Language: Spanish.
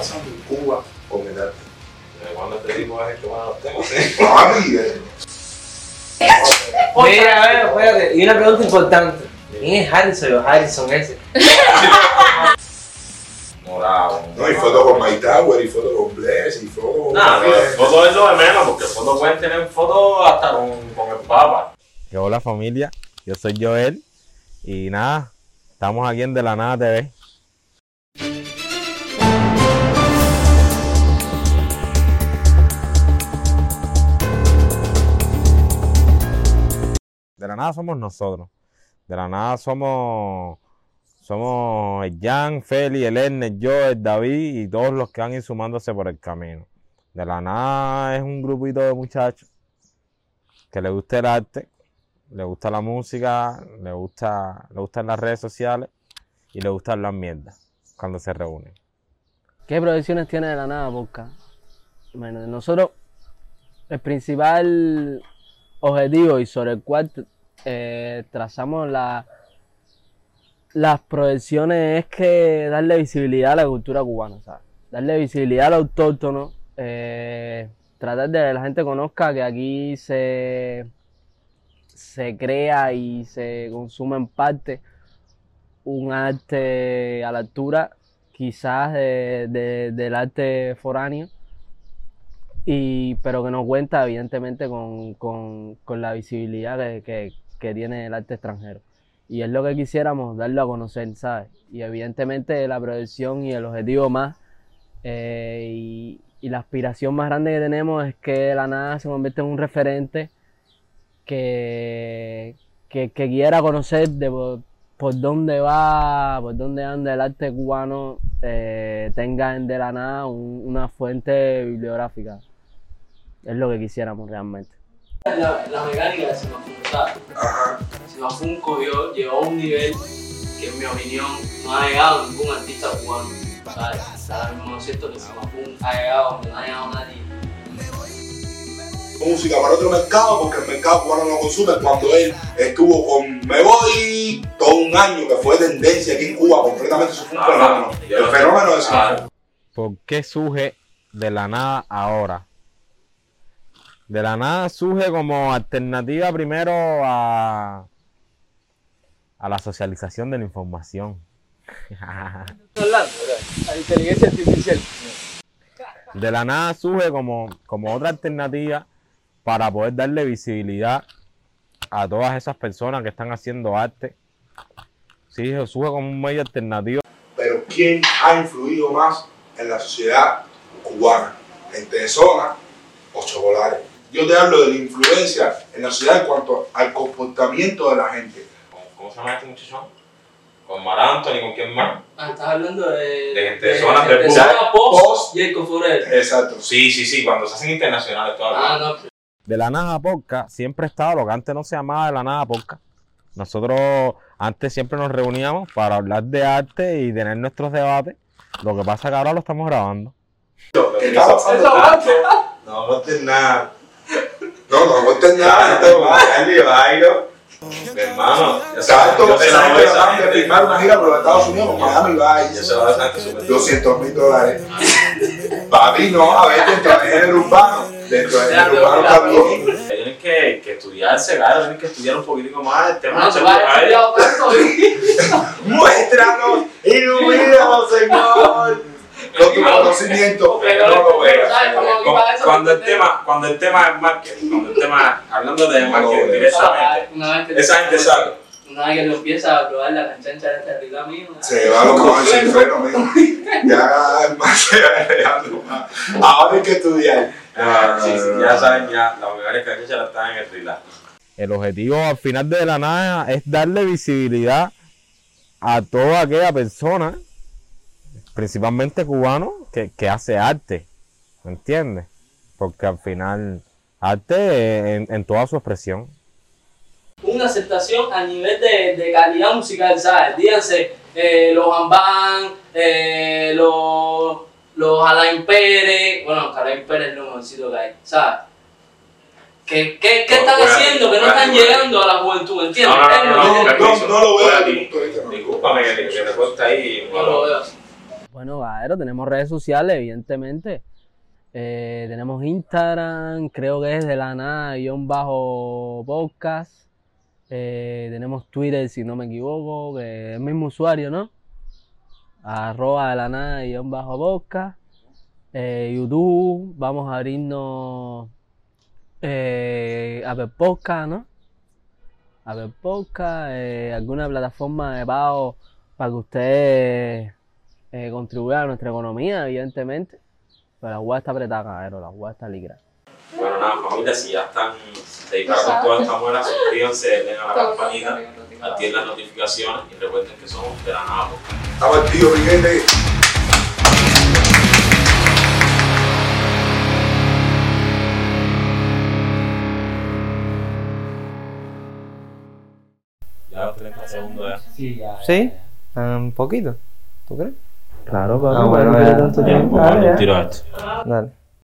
pasando en Cuba con el arte. Eh, ¿Cuándo te digo es el que más tengo? ¡Papi! Eh. Mira, a ver, espérate. Y una pregunta importante. ¿Quién es Harrison o Harrison ese? Morado. No, y fotos con My Tower, y fotos con Bless, y fotos con. Nah, fotos es lo de menos, porque fotos pueden tener fotos hasta con, con el Papa. Hola familia, yo soy Joel. Y nada, estamos aquí en De la Nada TV. De la nada somos nosotros. De la nada somos somos el Jan, Feli, el Ernest, yo, el David y todos los que han ido sumándose por el camino. De la nada es un grupito de muchachos que le gusta el arte, le gusta la música, le gusta, le gustan las redes sociales y le gustan las mierdas cuando se reúnen. ¿Qué proyecciones tiene de la nada Podcast? Bueno, nosotros, el principal objetivo y sobre el cual eh, trazamos la, las proyecciones es que darle visibilidad a la cultura cubana. Darle visibilidad al autóctono, eh, tratar de que la gente conozca que aquí se, se crea y se consume en parte un arte a la altura quizás de- de- del arte foráneo, y, pero que no cuenta evidentemente con, con- con la visibilidad que- que tiene el arte extranjero. Y es lo que quisiéramos darlo a conocer, ¿sabes? Y evidentemente la proyección y el objetivo más eh, y, la aspiración más grande que tenemos es que la nada se convierta en un referente que, que, que quiera conocer de por, dónde va, por dónde anda el arte cubano, eh, tenga en de la nada un- una fuente bibliográfica. Es lo que quisiéramos realmente. La, la mecánica de Semafun, ¿sabes? Ajá. Cogió, llegó a un nivel que en mi opinión no ha llegado ningún artista cubano. ¿sabes? Ahora mismo es cierto que Semafun ha llegado donde no ha llegado nadie. música para otro mercado porque el mercado cubano no consume. Cuando él estuvo con Me Voy todo un año que fue tendencia aquí en Cuba, completamente eso fue un Ah, fenómeno. El no- fenómeno de Ah, Semafún. ¿Por qué surge de la nada ahora? De la nada surge como alternativa primero a, a la socialización de la información. hablando? La inteligencia artificial. De la nada surge como, como otra alternativa para poder darle visibilidad a todas esas personas que están haciendo arte. Sí, surge como un medio alternativo. Pero ¿quién ha influido más en la sociedad cubana? ¿Gente de zona o chocolates? Yo te hablo de la influencia en la sociedad en cuanto al comportamiento de la gente. ¿Cómo, se llama este muchachón? ¿Con Mar Anthony? ¿Con quién más? Ah, estás hablando de. De gente de zonas de Cuba. zona post, Post. Jacob Forever. Exacto. Sí, sí, sí, cuando se hacen internacionales Ah, todavía. no. De la nada podcast siempre ha estado lo que antes no se llamaba de la nada podcast. Nosotros antes siempre nos reuníamos para hablar de arte y tener nuestros debates. Lo que pasa es que ahora lo estamos grabando. ¿Qué está pasando? No aguantes nada. No, no aguantes nada. Exacto, Carly, bailo. Mi hermano, ya sabes, Exacto, se a acaban de firmar una gira por los Estados Unidos con Miami se Vice. la doy a esa gente súper 200 mil dólares. Papi, no, a ver, dentro del género urbano. Dentro del género urbano bien. Tienen que, que estudiarse, claro, tienen que estudiar un poquitico más el tema No, de tú has seguridad. estudiado tanto. y- Con tu conocimiento. No lo veas. Cuando el tema, cuando el tema es marketing, cuando el tema, hablando de marketing directamente, Una vez que esa gente sabe. Una vez que tú empiezas a probar la canchancha de esta rica mío. Se va lo mejor sin freno, mijo. Ya más se va más. Ahora hay que estudiar. Ah, sí, sí, ya saben, ya, las mejores canchas las están en el relax. El objetivo al final de la nada es darle visibilidad a toda aquella persona, principalmente cubano, que, que hace arte. ¿Me entiendes? Porque al final, arte en, en toda su expresión. Una aceptación a nivel de, de calidad musical, ¿sabes? Díganse, eh, los Ambán, eh, los, los Alain Pérez, bueno, Alain Pérez es lo mejorcito que hay, ¿sabes? ¿Qué, qué, qué No, están haciendo que no están llegando a la juventud, ¿entiendes? No, no, no, lo no, no, No, no veo no. Discúlpame que, que te corta ahí. no lo veo así. Bueno, Gaero, tenemos redes sociales, evidentemente. Eh, tenemos Instagram, creo que es de la nada, guion bajo podcast. Eh, tenemos Twitter, si no me equivoco, que es el mismo usuario, ¿no? Arroba de la nada, guion podcast. Eh, YouTube, vamos a abrirnos eh, Apple Podcast, ¿no? Apple Podcast, eh, alguna plataforma de pago para que ustedes eh, contribuyan a nuestra economía, evidentemente. Pero la web está apretada, cabrón, la web está ligra. Bueno, nada, familia, si ya están dedicados con toda esta muela, suscríbanse, den a la campanita, activen las notificaciones y recuerden que somos de la nada. Estaba el tío Miguel. Ya los 30 segundos ya. Sí, ya. ¿Sí? Un poquito. ¿Tú crees? Claro, Ah, bueno, ya. tanto Ya, tiempo. vamos a Tiro esto. Dale.